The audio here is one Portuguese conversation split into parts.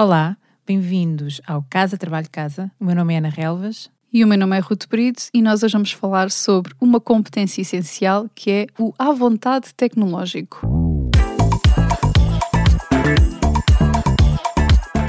Olá, bem-vindos ao Casa Trabalho Casa. O meu nome é Ana Relvas. E o meu nome é Ruth Brito e nós hoje vamos falar sobre uma competência essencial que é o à vontade tecnológico.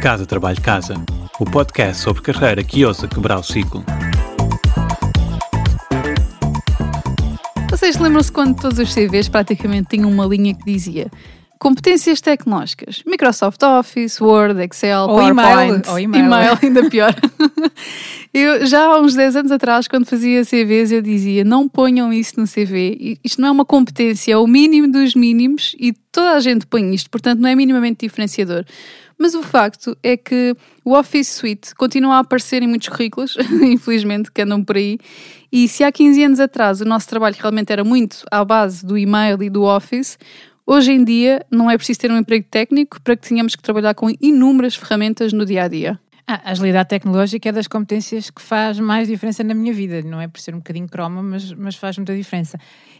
Casa Trabalho Casa, o podcast sobre carreira que ousa quebrar o ciclo. Vocês lembram-se quando todos os CVs praticamente tinham uma linha que dizia Competências tecnológicas. Microsoft Office, Word, Excel, Ou PowerPoint. e-mail. Ou e-mail. e-mail, ainda pior. eu, já há uns 10 anos atrás, quando fazia CVs, eu dizia: não ponham isso no CV. Isto não é uma competência, é o mínimo dos mínimos e toda a gente põe isto, portanto, não é minimamente diferenciador. Mas o facto é que o Office Suite continua a aparecer em muitos currículos, infelizmente, que andam por aí. E se há 15 anos atrás o nosso trabalho realmente era muito à base do e-mail e do Office, Hoje em dia, não é preciso ter um emprego técnico para que tenhamos que trabalhar com inúmeras ferramentas no dia a dia. A agilidade tecnológica é das competências que faz mais diferença na minha vida. Não é por ser um bocadinho croma, mas, mas faz muita diferença.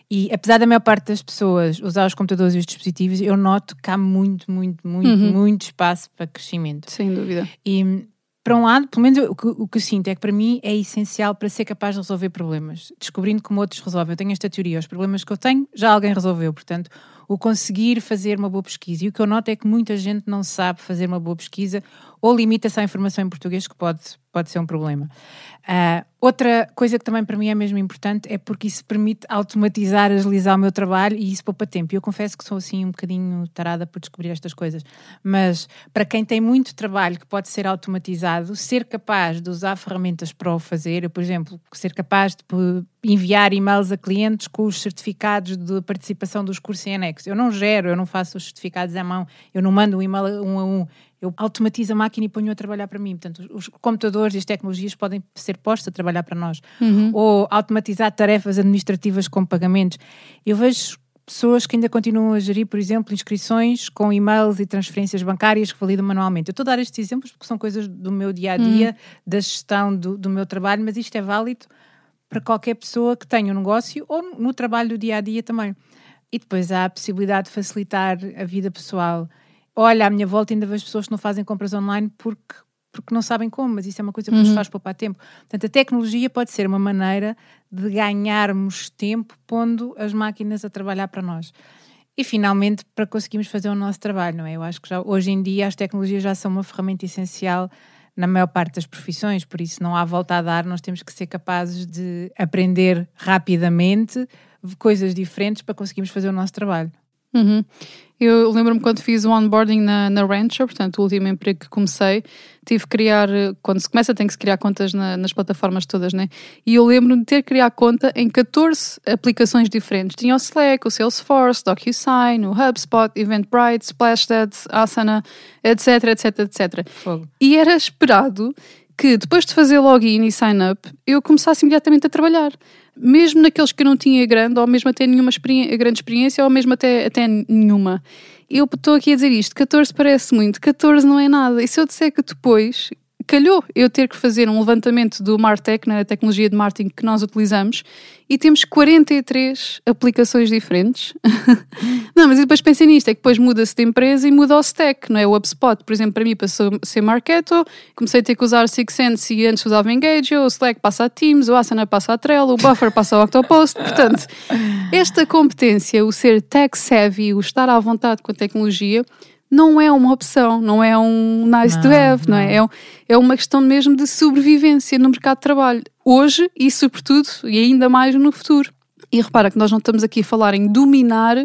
E apesar da maior parte das pessoas usar os computadores e os dispositivos, eu noto que há muito, muito, muito, uhum. muito espaço para crescimento. Sem dúvida. E para um lado, pelo menos o que, o que eu sinto é que para mim é essencial para ser capaz de resolver problemas, descobrindo como outros resolvem. Eu tenho esta teoria, os problemas que eu tenho já alguém resolveu, portanto, o conseguir fazer uma boa pesquisa. E o que eu noto é que muita gente não sabe fazer uma boa pesquisa ou limita-se à informação em português, que pode, pode ser um problema. Uh, outra coisa que também para mim é mesmo importante é porque isso permite automatizar, agilizar o meu trabalho e isso poupa tempo. Eu confesso que sou assim um bocadinho tarada por descobrir estas coisas. Mas para quem tem muito trabalho que pode ser automatizado, ser capaz de usar ferramentas para o fazer, eu, por exemplo, ser capaz de enviar e-mails a clientes com os certificados de participação dos cursos em anexo. Eu não gero, eu não faço os certificados à mão, eu não mando um e-mail um a um, eu automatizo a máquina e ponho a trabalhar para mim. Portanto, os computadores e as tecnologias podem ser postos a trabalhar para nós. Uhum. Ou automatizar tarefas administrativas como pagamentos. Eu vejo pessoas que ainda continuam a gerir, por exemplo, inscrições com e-mails e transferências bancárias que validam manualmente. Eu estou a dar estes exemplos porque são coisas do meu dia a dia, uhum. da gestão do, do meu trabalho, mas isto é válido para qualquer pessoa que tenha um negócio ou no trabalho do dia a dia também. E depois há a possibilidade de facilitar a vida pessoal olha, à minha volta ainda vejo pessoas que não fazem compras online porque, porque não sabem como, mas isso é uma coisa que uhum. nos faz poupar tempo. Portanto, a tecnologia pode ser uma maneira de ganharmos tempo pondo as máquinas a trabalhar para nós. E finalmente para conseguirmos fazer o nosso trabalho, não é? Eu acho que já, hoje em dia as tecnologias já são uma ferramenta essencial na maior parte das profissões, por isso não há volta a dar, nós temos que ser capazes de aprender rapidamente coisas diferentes para conseguirmos fazer o nosso trabalho. Uhum. Eu lembro-me quando fiz o onboarding na, na Rancher, portanto, o último emprego que comecei, tive que criar, quando se começa, tem que se criar contas na, nas plataformas todas, né? E eu lembro-me de ter que criar conta em 14 aplicações diferentes. Tinha o Slack, o Salesforce, DocuSign, o HubSpot, Eventbrite, Splashdot, Asana, etc, etc, etc. Fogo. E era esperado que depois de fazer login e sign up, eu começasse imediatamente a trabalhar. Mesmo naqueles que eu não tinha grande, ou mesmo até nenhuma experi grande experiência, ou mesmo até, até nenhuma. Eu estou aqui a dizer isto, 14 parece muito, 14 não é nada. E se eu disser que depois calhou eu ter que fazer um levantamento do Martech, na tecnologia de marketing que nós utilizamos, e temos 43 aplicações diferentes. não, mas depois pensei nisto, é que depois muda-se de empresa e muda o stack, não é? O HubSpot, por exemplo, para mim passou a ser Marketo, comecei a ter que usar Sixsense e antes usava Engage, o Slack passa a Teams, o Asana passa a Trello, o Buffer passa ao Octopost. Portanto, esta competência, o ser tech savvy, o estar à vontade com a tecnologia, não é uma opção, não é um nice não, to have, não, é? não é? É uma questão mesmo de sobrevivência no mercado de trabalho, hoje e sobretudo, e ainda mais no futuro. E repara que nós não estamos aqui a falar em dominar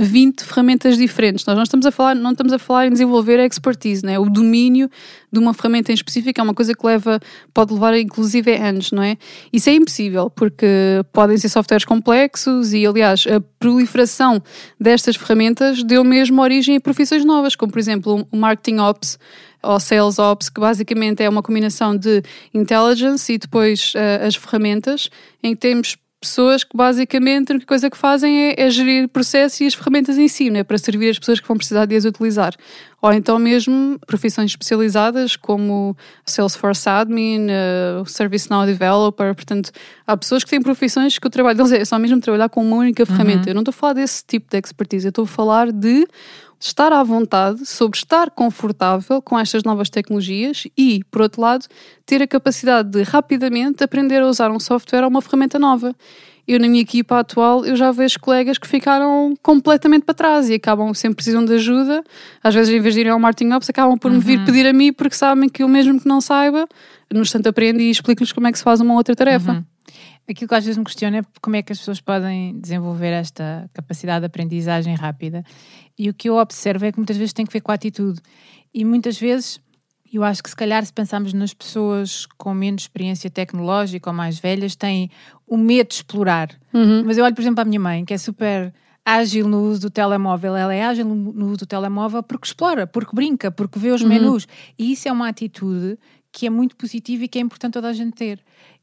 20 ferramentas diferentes. Nós não estamos a falar, não estamos a falar em desenvolver a expertise, né? o domínio de uma ferramenta em específico é uma coisa que leva, pode levar inclusive anos, não é? Isso é impossível, porque podem ser softwares complexos e, aliás, a proliferação destas ferramentas deu mesmo origem a profissões novas, como por exemplo o Marketing Ops ou Sales Ops, que basicamente é uma combinação de intelligence e depois uh, as ferramentas, em que temos pessoas que basicamente a única coisa que fazem é, é gerir processos e as ferramentas em si, né, para servir as pessoas que vão precisar de as utilizar. Ou então mesmo profissões especializadas como Salesforce Admin, uh, ServiceNow Developer, portanto há pessoas que têm profissões que o trabalho deles é só mesmo trabalhar com uma única ferramenta. Uhum. Eu não estou a falar desse tipo de expertise, eu estou a falar de estar à vontade, sobre estar confortável com estas novas tecnologias e, por outro lado, ter a capacidade de rapidamente aprender a usar um software ou uma ferramenta nova. Eu, na minha equipa atual, eu já vejo colegas que ficaram completamente para trás e acabam, sempre precisam de ajuda. Às vezes, em vez de irem ao Martin Ops, acabam por me vir Uhum. pedir a mim porque sabem que eu, mesmo que não saiba, no instante aprendo e explico-lhes como é que se faz uma outra tarefa. Uhum. Aquilo que às vezes me questiona é como é que as pessoas podem desenvolver esta capacidade de aprendizagem rápida. E o que eu observo é que muitas vezes tem que ver com a atitude. E muitas vezes, eu acho que se calhar se pensarmos nas pessoas com menos experiência tecnológica ou mais velhas, têm o medo de explorar. Uhum. Mas eu olho, por exemplo, a minha mãe, que é super ágil no uso do telemóvel. Ela é ágil no no uso do telemóvel porque explora, porque brinca, porque vê os menus. E isso é uma atitude que é muito positiva e que é importante toda a gente ter.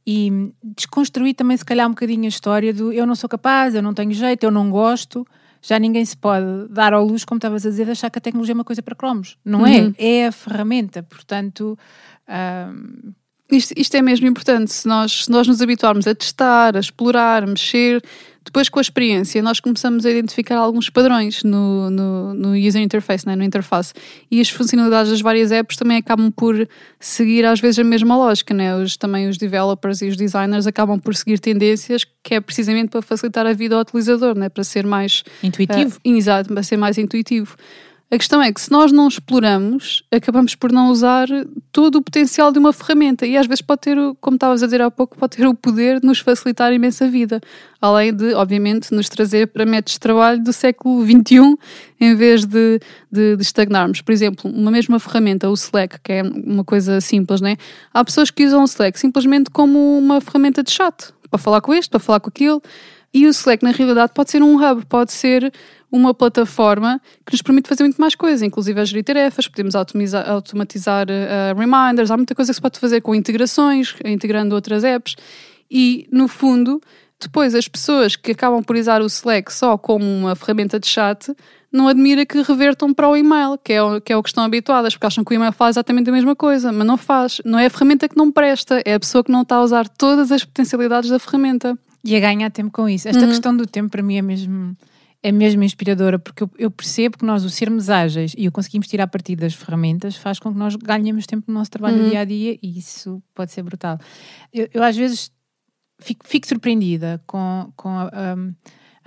E desconstruir também, se calhar, um bocadinho a história do eu não sou capaz, eu não tenho jeito, eu não gosto. Já ninguém se pode dar ao luz, como estavas a dizer, de achar que a tecnologia é uma coisa para cromos. Não Uhum. é, é a ferramenta. Portanto, hum, Isto, isto é mesmo importante. Se nós, se nós nos habituarmos a testar, a explorar, a mexer, depois com a experiência nós começamos a identificar alguns padrões no, no, no user interface, né? no interface. E as funcionalidades das várias apps também acabam por seguir às vezes a mesma lógica. Né? Os, também os developers e os designers acabam por seguir tendências que é precisamente para facilitar a vida ao utilizador, né? para ser mais intuitivo. ah, exato, para ser mais intuitivo. A questão é que se nós não exploramos, acabamos por não usar todo o potencial de uma ferramenta e às vezes pode ter, como estavas a dizer há pouco, pode ter o poder de nos facilitar imensa vida. Além de, obviamente, nos trazer para métodos de trabalho do século XXI em vez de, de, de estagnarmos. Por exemplo, uma mesma ferramenta, o Slack, que é uma coisa simples, né? Há pessoas que usam o Slack simplesmente como uma ferramenta de chat, para falar com este, para falar com aquilo. E o Slack, na realidade, pode ser um hub, pode ser uma plataforma que nos permite fazer muito mais coisas, inclusive a gerir tarefas, podemos automatizar, automatizar eh, reminders, há muita coisa que se pode fazer com integrações, integrando outras apps. E, no fundo, depois as pessoas que acabam por usar o Slack só como uma ferramenta de chat, não admira que revertam para o e-mail, que é o que, é o que estão habituadas, porque acham que o e-mail faz exatamente a mesma coisa, mas não faz. Não é a ferramenta que não presta, é a pessoa que não está a usar todas as potencialidades da ferramenta. E a ganhar tempo com isso. Esta Uhum. questão do tempo para mim é mesmo, é mesmo inspiradora, porque eu, eu percebo que nós, o sermos ágeis e o conseguimos tirar partido das ferramentas, faz com que nós ganhemos tempo no nosso trabalho Uhum. dia a dia e isso pode ser brutal. Eu, eu às vezes fico, fico surpreendida com, com a, um,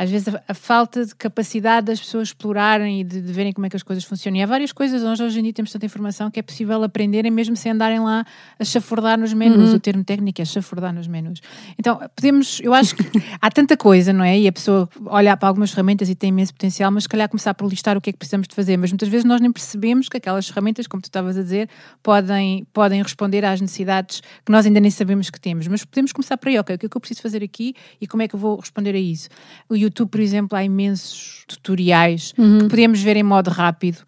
às vezes a, a falta de capacidade das pessoas explorarem e de, de verem como é que as coisas funcionam. E há várias coisas, nós hoje em dia temos tanta informação que é possível aprenderem mesmo sem andarem lá a chafurdar nos menus. Uhum. O termo técnico é chafurdar nos menus. Então, podemos, eu acho que há tanta coisa, não é? E a pessoa olha para algumas ferramentas e tem imenso potencial, mas se calhar começar por listar o que é que precisamos de fazer. Mas muitas vezes nós nem percebemos que aquelas ferramentas, como tu estavas a dizer, podem, podem responder às necessidades que nós ainda nem sabemos que temos. Mas podemos começar por aí, ok, o que é que eu preciso fazer aqui e como é que eu vou responder a isso? O YouTube, por exemplo, há imensos tutoriais que podemos ver em modo rápido.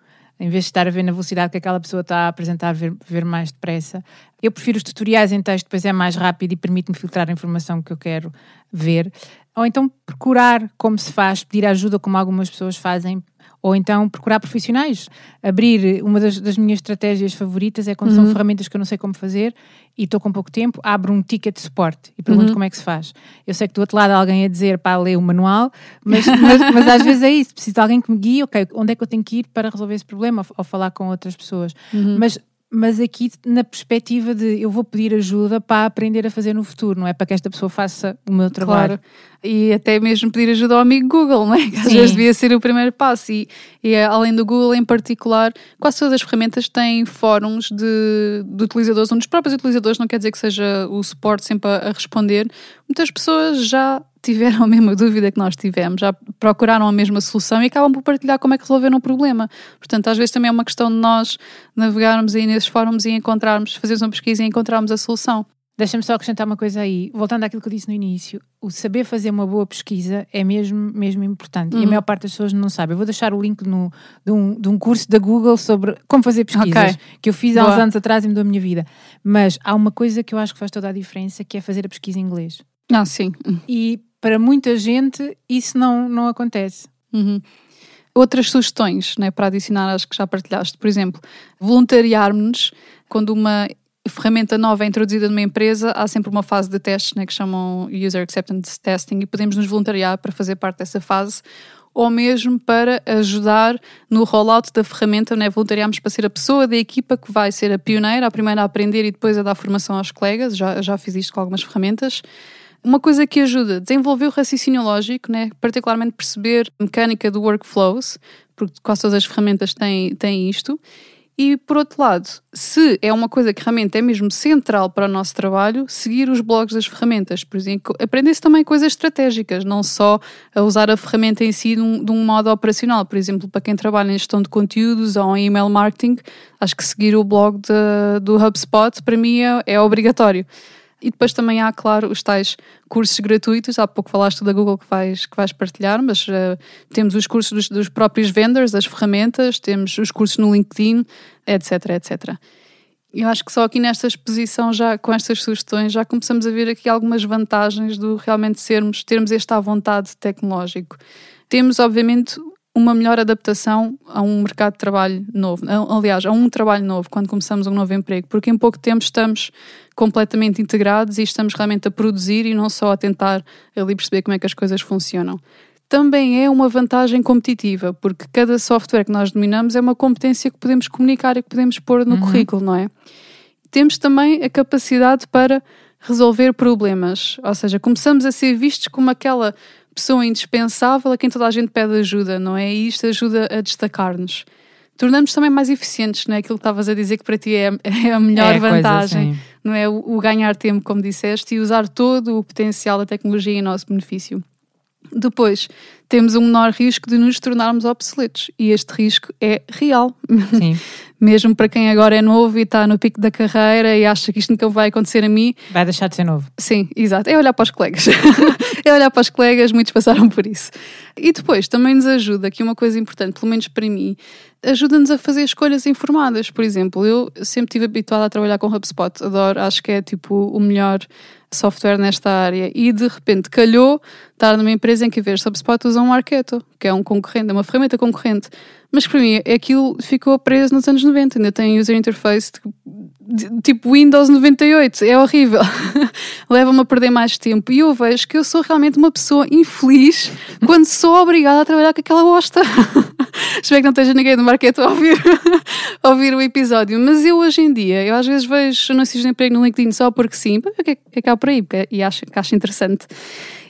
Em vez de estar a ver na velocidade que aquela pessoa está a apresentar, ver, ver mais depressa. Eu prefiro os tutoriais em texto, pois é mais rápido e permite-me filtrar a informação que eu quero ver. Ou então procurar como se faz, pedir ajuda como algumas pessoas fazem, ou então procurar profissionais. Abrir, uma das, das minhas estratégias favoritas é quando são ferramentas que eu não sei como fazer e estou com pouco tempo, abro um ticket de suporte e pergunto como é que se faz. Eu sei que do outro lado há alguém a dizer para ler o manual, mas, mas, mas às vezes é isso, preciso de alguém que me guie, ok, onde é que eu tenho que ir para resolver esse problema ou, ou falar com outras pessoas. Mas mas aqui na perspectiva de eu vou pedir ajuda para aprender a fazer no futuro, não é para que esta pessoa faça o meu trabalho. Claro. E até mesmo pedir ajuda ao amigo Google, não é? Que às Sim. vezes devia ser o primeiro passo. E, e eh, além do Google em particular, quase todas as ferramentas têm fóruns de, de utilizadores, onde os próprios utilizadores, não quer dizer que seja o suporte sempre a, a responder. Muitas pessoas já tiveram a mesma dúvida que nós tivemos, já procuraram a mesma solução e acabam por partilhar como é que resolveram o problema. Portanto, às vezes também é uma questão de nós navegarmos aí nesses fóruns e encontrarmos, fazermos uma pesquisa e encontrarmos a solução. Deixa-me só acrescentar uma coisa aí. Voltando àquilo que eu disse no início, o saber fazer uma boa pesquisa é mesmo, mesmo importante. E a maior parte das pessoas não sabe. Eu vou deixar o link no, de, um, de um curso da Google sobre como fazer pesquisas, Ok. que eu fiz há Boa. uns anos atrás e mudou a minha vida. Mas há uma coisa que eu acho que faz toda a diferença, que é fazer a pesquisa em inglês. Ah, sim. E para muita gente isso não, não acontece. Uhum. Outras sugestões né, para adicionar às que já partilhaste, por exemplo, voluntariarmos-nos quando uma ferramenta nova é introduzida numa empresa, há sempre uma fase de testes né, que chamam User Acceptance Testing e podemos nos voluntariar para fazer parte dessa fase. ou mesmo para ajudar no rollout da ferramenta, né? voluntariámos para ser a pessoa da equipa que vai ser a pioneira, a primeira a aprender e depois a dar formação aos colegas, já, já fiz isto com algumas ferramentas. Uma coisa que ajuda, desenvolver o raciocínio lógico, né? particularmente perceber a mecânica do workflows, porque quase todas as ferramentas têm, têm isto, e por outro lado, se é uma coisa que realmente é mesmo central para o nosso trabalho, seguir os blogs das ferramentas. Por exemplo, aprender-se também coisas estratégicas, não só a usar a ferramenta em si de um, de um, modo operacional. Por exemplo, para quem trabalha em gestão de conteúdos ou em email marketing, acho que seguir o blog de, do HubSpot para mim é, é obrigatório. E depois também há, claro, os tais cursos gratuitos. Há pouco falaste da Google que vais, que vais partilhar, mas uh, temos os cursos dos, dos, próprios vendors, das ferramentas, temos os cursos no LinkedIn, etc, etc. Eu acho que só aqui nesta exposição, já com estas sugestões, já começamos a ver aqui algumas vantagens do realmente sermos, termos este à vontade tecnológico. Temos, obviamente, uma melhor adaptação a um mercado de trabalho novo, aliás, a um trabalho novo, quando começamos um novo emprego, porque em pouco tempo estamos completamente integrados e estamos realmente a produzir e não só a tentar ali perceber como é que as coisas funcionam. Também é uma vantagem competitiva, porque cada software que nós dominamos é uma competência que podemos comunicar e que podemos pôr no uhum. currículo, não é? Temos também a capacidade para resolver problemas, ou seja, começamos a ser vistos como aquela pessoa indispensável a quem toda a gente pede ajuda, não é? E isto ajuda a destacar-nos. Tornamos também mais eficientes, não é? Aquilo que estavas a dizer que para ti é, é a melhor é vantagem, coisa, não é? O, o ganhar tempo, como disseste, e usar todo o potencial da tecnologia em nosso benefício. Depois, temos um menor risco de nos tornarmos obsoletos e este risco é real. Sim. Mesmo para quem agora é novo e está no pico da carreira e acha que isto nunca vai acontecer a mim. Vai deixar de ser novo. Sim, exato. É olhar para os colegas. é olhar para os colegas, muitos passaram por isso. E depois também nos ajuda, que uma coisa importante, pelo menos para mim, ajuda-nos a fazer escolhas informadas. Por exemplo, eu sempre estive habituada a trabalhar com HubSpot, adoro, acho que é tipo o melhor software nesta área e de repente calhou estar numa empresa em que, em vez de HubSpot, usam um Arqueto, que é um concorrente, é uma ferramenta concorrente. Mas para mim, aquilo ficou preso nos anos 90, ainda tem user interface tipo Windows 98, é horrível. Leva-me a perder mais tempo. E eu vejo que eu sou realmente uma pessoa infeliz quando sou obrigada a trabalhar com aquela bosta. Espero que não esteja ninguém do marketing a ouvir, a ouvir o episódio. Mas eu hoje em dia, eu às vezes vejo anúncios de emprego no LinkedIn só porque sim, porque é que é por aí, e acho, acho interessante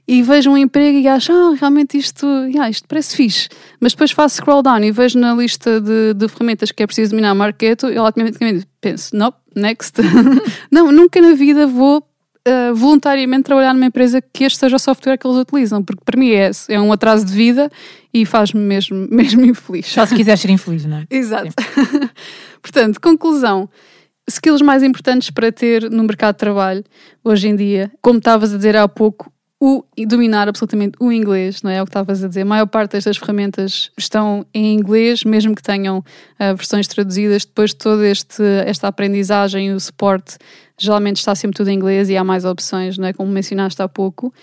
e vejo um emprego e acho, ah, realmente isto, yeah, isto parece fixe. Mas depois faço scroll down e vejo na lista de, de ferramentas que é preciso dominar marketing e automaticamente penso, nope, next. não, nunca na vida vou uh, voluntariamente trabalhar numa empresa que este seja o software que eles utilizam, porque para mim é, é um atraso de vida e faz-me mesmo, mesmo infeliz. Só se quiser ser infeliz, não é? Exato. Portanto, conclusão. Skills mais importantes para ter no mercado de trabalho hoje em dia, como estavas a dizer há pouco, o dominar absolutamente o inglês, não é? é o que estavas a dizer. A maior parte destas ferramentas estão em inglês, mesmo que tenham uh, versões traduzidas. Depois de toda esta aprendizagem o suporte, geralmente está sempre tudo em inglês e há mais opções, não é? Como mencionaste há pouco.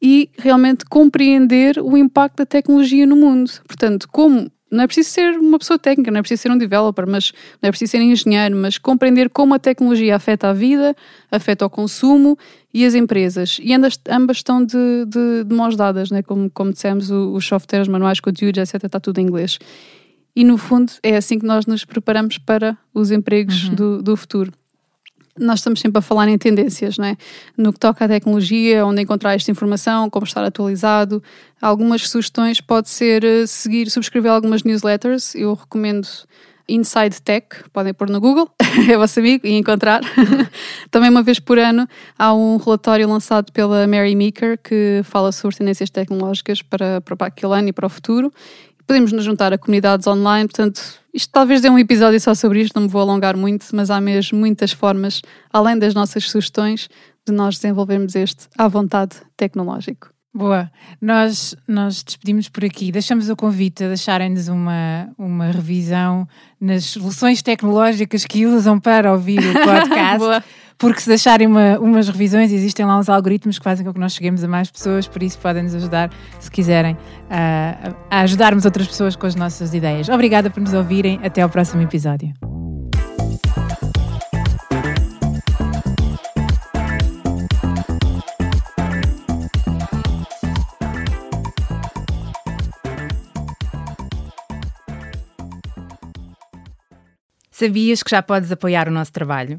E realmente compreender o impacto da tecnologia no mundo. Portanto, como não é preciso ser uma pessoa técnica, não é preciso ser um developer, mas não é preciso ser engenheiro, mas compreender como a tecnologia afeta a vida, afeta o consumo e as empresas. E ambas, ambas estão de, de, de mãos dadas, né? como, como dissemos, os softwares, manuais, conteúdos, etc., está tudo em inglês. E no fundo é assim que nós nos preparamos para os empregos uhum. do, do futuro nós estamos sempre a falar em tendências, não é? No que toca à tecnologia, onde encontrar esta informação, como estar atualizado. Algumas sugestões pode ser eh, seguir, subscrever algumas newsletters. Eu recomendo Inside Tech, podem pôr no Google, é vosso amigo, e encontrar. Também uma vez por ano há um relatório lançado pela Mary Meeker que fala sobre tendências tecnológicas para, para aquele ano e para o futuro podemos nos juntar a comunidades online, portanto, isto talvez dê um episódio só sobre isto, não me vou alongar muito, mas há mesmo muitas formas, além das nossas sugestões, de nós desenvolvermos este à vontade tecnológico. Boa, nós, nós despedimos por aqui, deixamos o convite a deixarem-nos uma, uma revisão nas soluções tecnológicas que usam para ouvir o podcast porque se deixarem uma, umas revisões, existem lá uns algoritmos que fazem com que nós cheguemos a mais pessoas, por isso podem nos ajudar, se quiserem, a, a ajudarmos outras pessoas com as nossas ideias. Obrigada por nos ouvirem, até ao próximo episódio. Sabias que já podes apoiar o nosso trabalho?